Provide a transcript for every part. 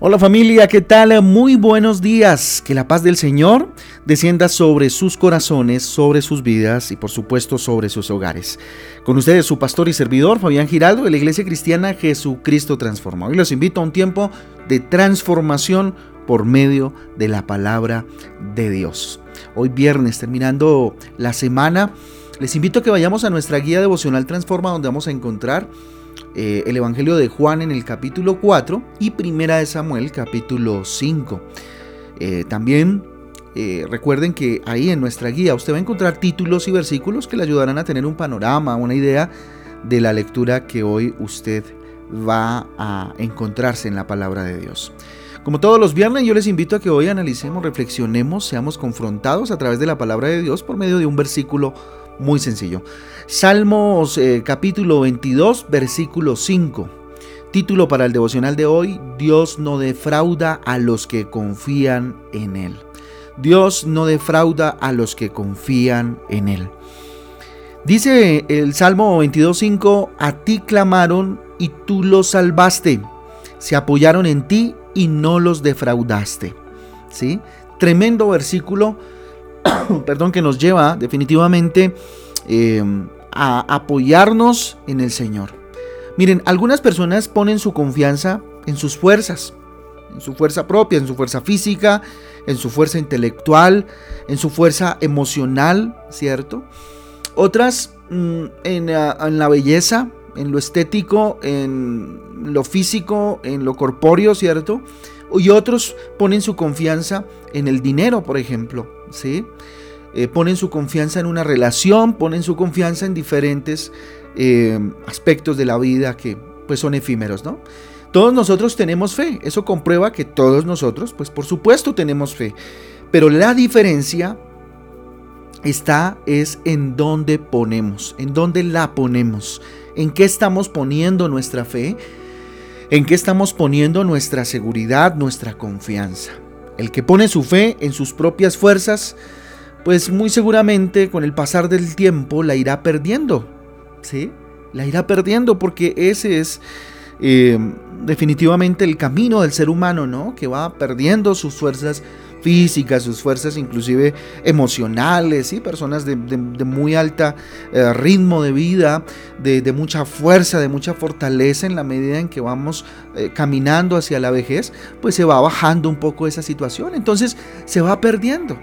Hola familia, ¿qué tal? Muy buenos días. Que la paz del Señor descienda sobre sus corazones, sobre sus vidas y por supuesto sobre sus hogares. Con ustedes su pastor y servidor Fabián Giraldo de la Iglesia Cristiana Jesucristo Transforma. Hoy los invito a un tiempo de transformación por medio de la palabra de Dios. Hoy viernes, terminando la semana, les invito a que vayamos a nuestra guía devocional Transforma donde vamos a encontrar eh, el Evangelio de Juan en el capítulo 4 y Primera de Samuel capítulo 5. Eh, también eh, recuerden que ahí en nuestra guía usted va a encontrar títulos y versículos que le ayudarán a tener un panorama, una idea de la lectura que hoy usted va a encontrarse en la palabra de Dios. Como todos los viernes, yo les invito a que hoy analicemos, reflexionemos, seamos confrontados a través de la palabra de Dios por medio de un versículo muy sencillo. Salmos eh, capítulo 22, versículo 5. Título para el devocional de hoy, Dios no defrauda a los que confían en Él. Dios no defrauda a los que confían en Él. Dice el Salmo 22.5, a ti clamaron y tú los salvaste. Se apoyaron en ti y no los defraudaste. ¿Sí? Tremendo versículo perdón, que nos lleva definitivamente eh, a apoyarnos en el Señor. Miren, algunas personas ponen su confianza en sus fuerzas, en su fuerza propia, en su fuerza física, en su fuerza intelectual, en su fuerza emocional, ¿cierto? Otras mm, en, en la belleza, en lo estético, en lo físico, en lo corpóreo, ¿cierto? Y otros ponen su confianza en el dinero, por ejemplo, ¿sí? Eh, ponen su confianza en una relación, ponen su confianza en diferentes eh, aspectos de la vida que pues son efímeros, ¿no? Todos nosotros tenemos fe, eso comprueba que todos nosotros, pues por supuesto tenemos fe, pero la diferencia está es en dónde ponemos, en dónde la ponemos, en qué estamos poniendo nuestra fe ¿En qué estamos poniendo nuestra seguridad, nuestra confianza? El que pone su fe en sus propias fuerzas, pues muy seguramente con el pasar del tiempo la irá perdiendo. ¿Sí? La irá perdiendo porque ese es eh, definitivamente el camino del ser humano, ¿no? Que va perdiendo sus fuerzas físicas, sus fuerzas inclusive emocionales, y personas de, muy alta eh, ritmo de vida, de, mucha fuerza, de mucha fortaleza en la medida en que vamos eh, caminando hacia la vejez, pues se va bajando un poco esa situación, entonces se va perdiendo.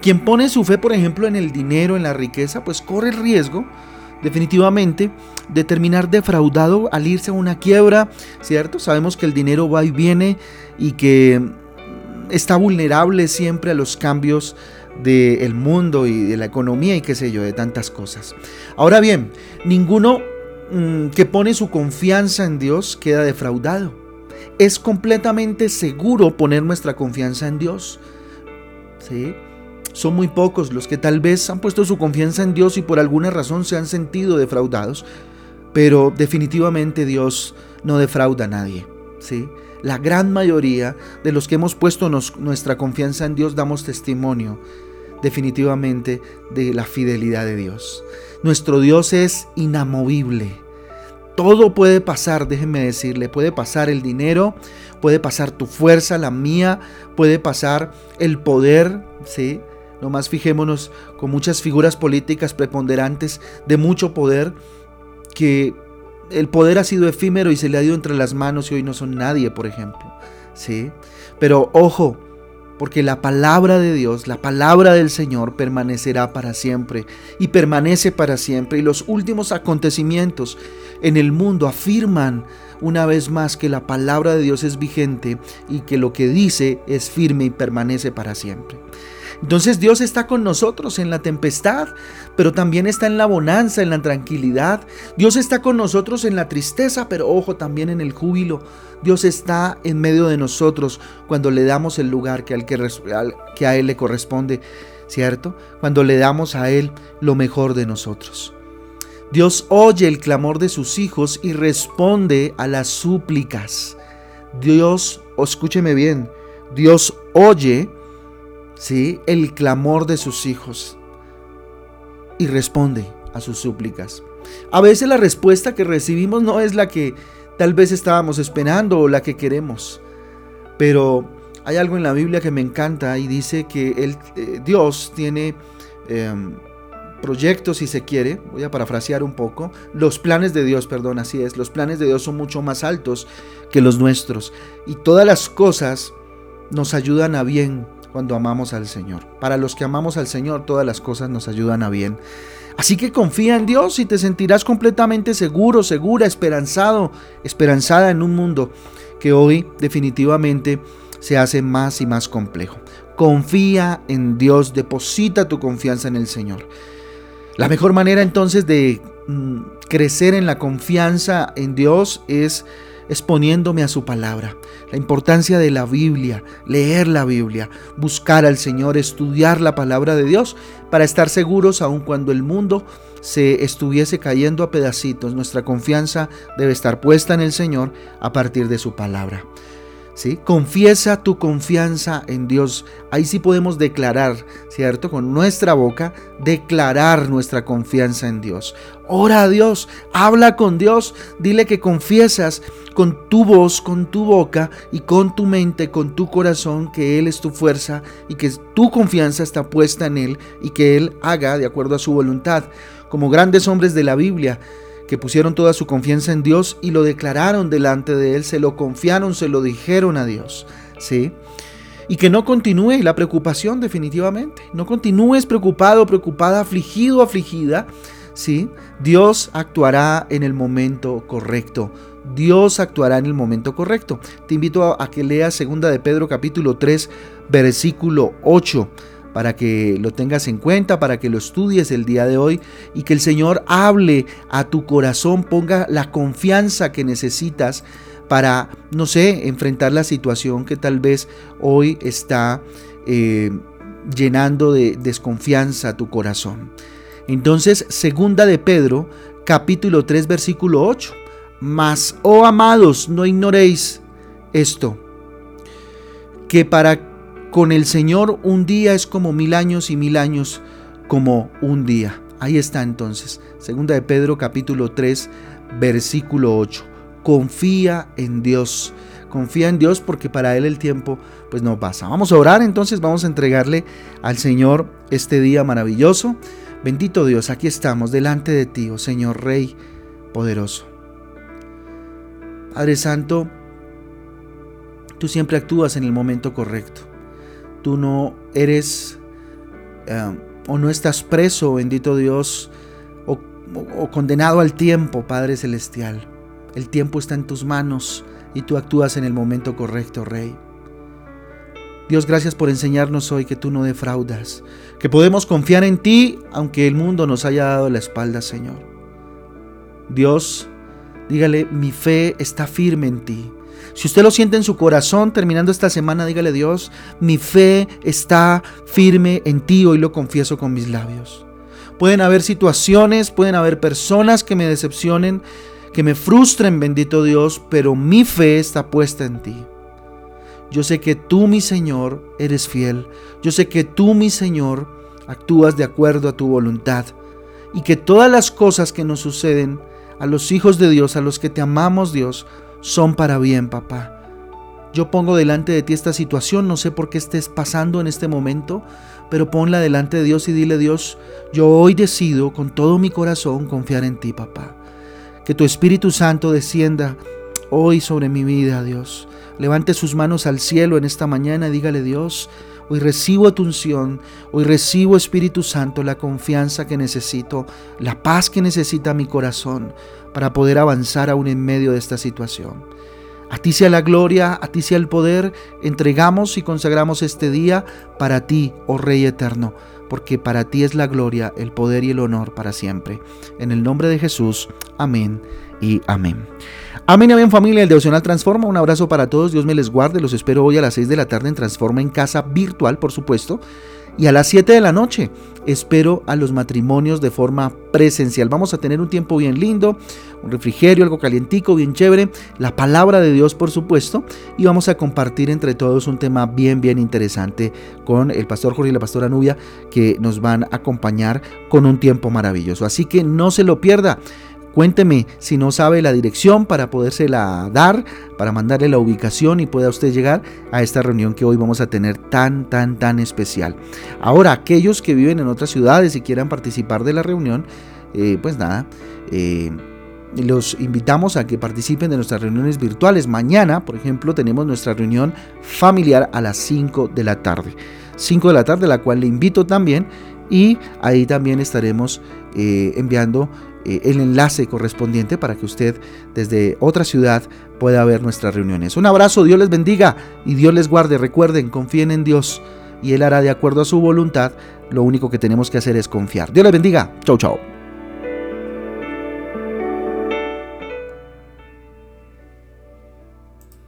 Quien pone su fe, por ejemplo, en el dinero, en la riqueza, pues corre el riesgo definitivamente de terminar defraudado al irse a una quiebra, ¿cierto? Sabemos que el dinero va y viene y que está vulnerable siempre a los cambios del mundo y de la economía y qué sé yo, de tantas cosas. Ahora bien, ninguno mm, que pone su confianza en Dios queda defraudado. Es completamente seguro poner nuestra confianza en Dios. ¿Sí? Son muy pocos los que tal vez han puesto su confianza en Dios y por alguna razón se han sentido defraudados, pero definitivamente Dios no defrauda a nadie. La gran mayoría de los que hemos puesto nuestra confianza en Dios damos testimonio definitivamente de la fidelidad de Dios. Nuestro Dios es inamovible. Todo puede pasar, déjenme decirle, puede pasar el dinero, puede pasar tu fuerza, la mía, puede pasar el poder, ¿sí? Nomás fijémonos con muchas figuras políticas preponderantes de mucho poder que el poder ha sido efímero y se le ha ido entre las manos y hoy no son nadie, por ejemplo. ¿Sí? Pero ojo, porque la palabra de Dios, la palabra del Señor permanecerá para siempre y permanece para siempre. Y los últimos acontecimientos en el mundo afirman una vez más que la palabra de Dios es vigente y que lo que dice es firme y permanece para siempre. Entonces Dios está con nosotros en la tempestad, pero también está en la bonanza, en la tranquilidad. Dios está con nosotros en la tristeza, pero ojo también en el júbilo. Dios está en medio de nosotros cuando le damos el lugar que, al que, a Él le corresponde, ¿cierto? Cuando le damos a Él lo mejor de nosotros. Dios oye el clamor de sus hijos y responde a las súplicas. Dios, escúcheme bien, Dios oye ¿sí? el clamor de sus hijos. Y responde a sus súplicas. A veces la respuesta que recibimos no es la que tal vez estábamos esperando o la que queremos, pero hay algo en la Biblia que me encanta y dice que el, eh, Dios tiene em, proyectos, si se quiere, voy a parafrasear un poco, los planes de Dios, perdón, así es, los planes de Dios son mucho más altos que los nuestros. Y todas las cosas nos ayudan a bien cuando amamos al Señor. Para los que amamos al Señor, todas las cosas nos ayudan a bien. Así que confía en Dios y te sentirás completamente seguro, segura, esperanzado, esperanzada en un mundo que hoy definitivamente se hace más y más complejo. Confía en Dios, deposita tu confianza en el Señor. La mejor manera entonces de mm, crecer en la confianza en Dios es exponiéndome a su palabra. La importancia de la Biblia, leer la Biblia, buscar al Señor, estudiar la palabra de Dios para estar seguros aun cuando el mundo se estuviese cayendo a pedacitos. Nuestra confianza debe estar puesta en el Señor a partir de su palabra. Confiesa tu confianza en Dios. Ahí sí podemos declarar, ¿cierto? Con nuestra boca, declarar nuestra confianza en Dios. Ora a Dios, habla con Dios, dile que confiesas con tu voz, con tu boca y con tu mente, con tu corazón, que Él es tu fuerza y que tu confianza está puesta en Él y que Él haga de acuerdo a su voluntad. Como grandes hombres de la Biblia, que pusieron toda su confianza en Dios y lo declararon delante de Él, se lo confiaron, se lo dijeron a Dios. ¿sí? Y que no continúe la preocupación definitivamente. No continúes preocupado, preocupada, afligido, afligida. ¿sí? Dios actuará en el momento correcto. Dios actuará en el momento correcto. Te invito a, que leas 2 de Pedro capítulo 3, versículo 8 para que lo tengas en cuenta, para que lo estudies el día de hoy y que el Señor hable a tu corazón, ponga la confianza que necesitas para, no sé, enfrentar la situación que tal vez hoy está eh, llenando de desconfianza tu corazón. Entonces, segunda de Pedro, capítulo 3, versículo 8. Mas, oh amados, no ignoréis esto, que para con el Señor un día es como mil años y mil años como un día. Ahí está entonces, segunda de Pedro capítulo 3, versículo 8. Confía en Dios. Confía en Dios porque para Él el tiempo pues no pasa. Vamos a orar entonces, vamos a entregarle al Señor este día maravilloso. Bendito Dios, aquí estamos delante de ti, oh Señor Rey poderoso. Padre Santo, tú siempre actúas en el momento correcto tú no eres eh, o no estás preso, bendito Dios, o, o condenado al tiempo, Padre Celestial. El tiempo está en tus manos y tú actúas en el momento correcto, Rey. Dios, gracias por enseñarnos hoy que tú no defraudas, que podemos confiar en ti aunque el mundo nos haya dado la espalda, Señor. Dios, dígale, mi fe está firme en ti. Si usted lo siente en su corazón, terminando esta semana, dígale Dios, mi fe está firme en ti, hoy lo confieso con mis labios. Pueden haber situaciones, pueden haber personas que me decepcionen, que me frustren, bendito Dios, pero mi fe está puesta en ti. Yo sé que tú, mi Señor, eres fiel. Yo sé que tú, mi Señor, actúas de acuerdo a tu voluntad. Y que todas las cosas que nos suceden a los hijos de Dios, a los que te amamos, Dios, son para bien, papá. Yo pongo delante de ti esta situación, no sé por qué estés pasando en este momento, pero ponla delante de Dios y dile, Dios, yo hoy decido con todo mi corazón confiar en ti, papá. Que tu Espíritu Santo descienda hoy sobre mi vida, Dios. Levante sus manos al cielo en esta mañana y dígale, Dios, hoy recibo tu unción, hoy recibo Espíritu Santo la confianza que necesito, la paz que necesita mi corazón para poder avanzar aún en medio de esta situación. A ti sea la gloria, a ti sea el poder, entregamos y consagramos este día para ti, oh Rey eterno, porque para ti es la gloria, el poder y el honor para siempre. En el nombre de Jesús, amén y amén. Amén, amén familia, el devocional Transforma, un abrazo para todos, Dios me les guarde, los espero hoy a las 6 de la tarde en Transforma en casa virtual, por supuesto, y a las 7 de la noche espero a los matrimonios de forma presencial. Vamos a tener un tiempo bien lindo, un refrigerio, algo calientico, bien chévere, la palabra de Dios por supuesto, y vamos a compartir entre todos un tema bien, bien interesante con el pastor Jorge y la pastora Nubia que nos van a acompañar con un tiempo maravilloso. Así que no se lo pierda. Cuénteme si no sabe la dirección para podérsela dar, para mandarle la ubicación y pueda usted llegar a esta reunión que hoy vamos a tener tan, tan, tan especial. Ahora, aquellos que viven en otras ciudades y quieran participar de la reunión, eh, pues nada, eh, los invitamos a que participen de nuestras reuniones virtuales. Mañana, por ejemplo, tenemos nuestra reunión familiar a las 5 de la tarde. 5 de la tarde, la cual le invito también. Y ahí también estaremos eh, enviando eh, el enlace correspondiente para que usted desde otra ciudad pueda ver nuestras reuniones. Un abrazo, Dios les bendiga y Dios les guarde. Recuerden, confíen en Dios y Él hará de acuerdo a su voluntad. Lo único que tenemos que hacer es confiar. Dios les bendiga. Chau, chau.